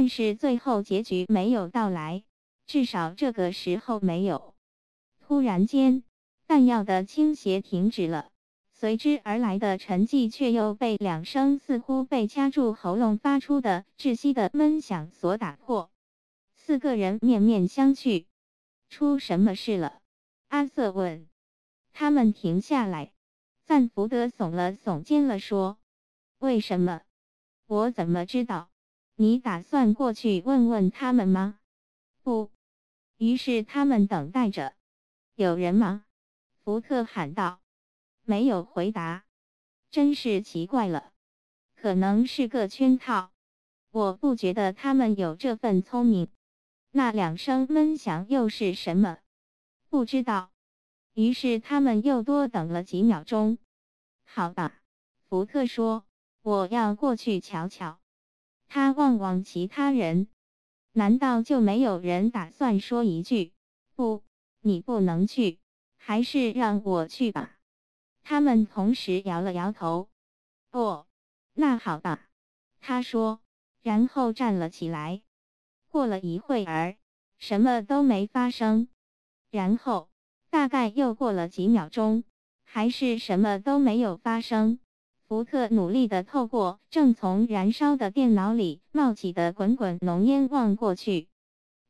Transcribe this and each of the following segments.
但是最后结局没有到来，至少这个时候没有。突然间，弹药的倾斜停止了，随之而来的沉寂却又被两声似乎被掐住喉咙发出的窒息的闷响所打破。四个人面面相觑，出什么事了？阿瑟问。他们停下来。赞福德耸了耸肩了，说：“为什么？我怎么知道？你打算过去问问他们吗？”不。于是他们等待着。有人吗？福特喊道。没有回答。真是奇怪了。可能是个圈套。我不觉得他们有这份聪明。那两声闷响又是什么？不知道。于是他们又多等了几秒钟。好吧，福特说：“我要过去瞧瞧。”他望望其他人，难道就没有人打算说一句：“不，你不能去，还是让我去吧？”他们同时摇了摇头。“哦，那好吧。”他说，然后站了起来。过了一会儿，什么都没发生。然后。大概又过了几秒钟，还是什么都没有发生。福特努力地透过正从燃烧的电脑里冒起的滚滚浓烟望过去，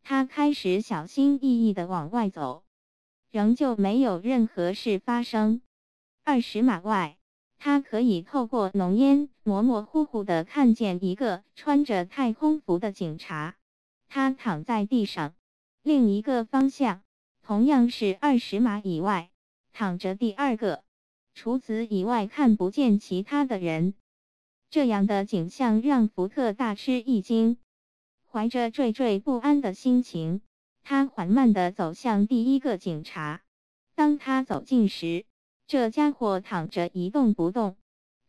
他开始小心翼翼地往外走，仍旧没有任何事发生。二十码外，他可以透过浓烟模模糊糊地看见一个穿着太空服的警察，他躺在地上，另一个方向。同样是二十码以外，躺着第二个。除此以外，看不见其他的人。这样的景象让福特大吃一惊。怀着惴惴不安的心情，他缓慢地走向第一个警察。当他走近时，这家伙躺着一动不动。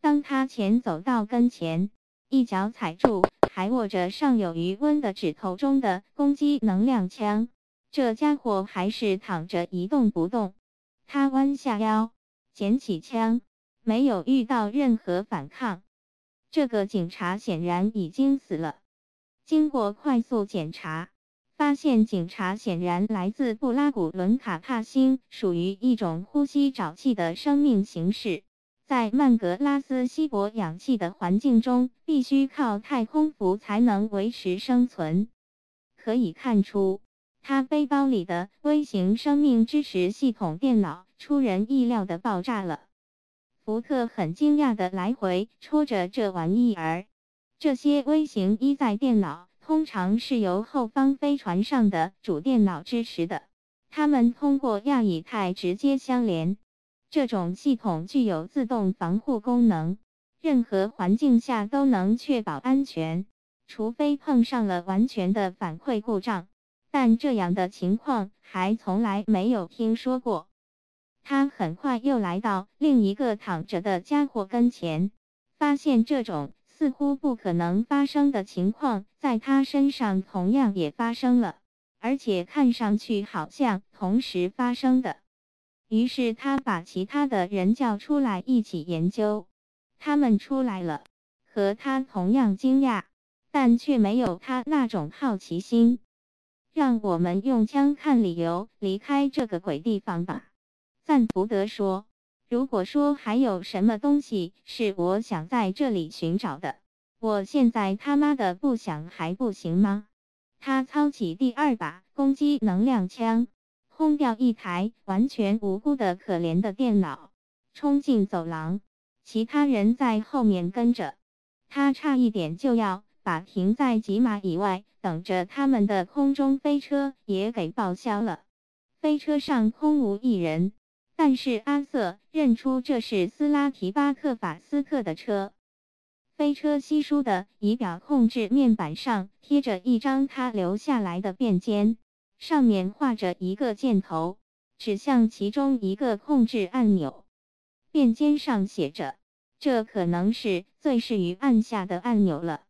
当他前走到跟前，一脚踩住还握着尚有余温的指头中的攻击能量枪。这家伙还是躺着一动不动。他弯下腰，捡起枪，没有遇到任何反抗。这个警察显然已经死了。经过快速检查，发现警察显然来自布拉古伦卡帕星，属于一种呼吸沼气的生命形式，在曼格拉斯稀薄氧气的环境中，必须靠太空服才能维持生存。可以看出。他背包里的微型生命支持系统电脑出人意料的爆炸了。福特很惊讶的来回戳着这玩意儿。这些微型一载电脑通常是由后方飞船上的主电脑支持的，它们通过亚以太直接相连。这种系统具有自动防护功能，任何环境下都能确保安全，除非碰上了完全的反馈故障。但这样的情况还从来没有听说过。他很快又来到另一个躺着的家伙跟前，发现这种似乎不可能发生的情况在他身上同样也发生了，而且看上去好像同时发生的。于是他把其他的人叫出来一起研究。他们出来了，和他同样惊讶，但却没有他那种好奇心。让我们用枪看理由离开这个鬼地方吧，赞福德说。如果说还有什么东西是我想在这里寻找的，我现在他妈的不想还不行吗？他操起第二把攻击能量枪，轰掉一台完全无辜的可怜的电脑，冲进走廊，其他人在后面跟着。他差一点就要把停在几码以外。等着他们的空中飞车也给报销了。飞车上空无一人，但是阿瑟认出这是斯拉提巴克法斯特的车。飞车稀疏的仪表控制面板上贴着一张他留下来的便笺，上面画着一个箭头，指向其中一个控制按钮。便笺上写着：“这可能是最适于按下的按钮了。”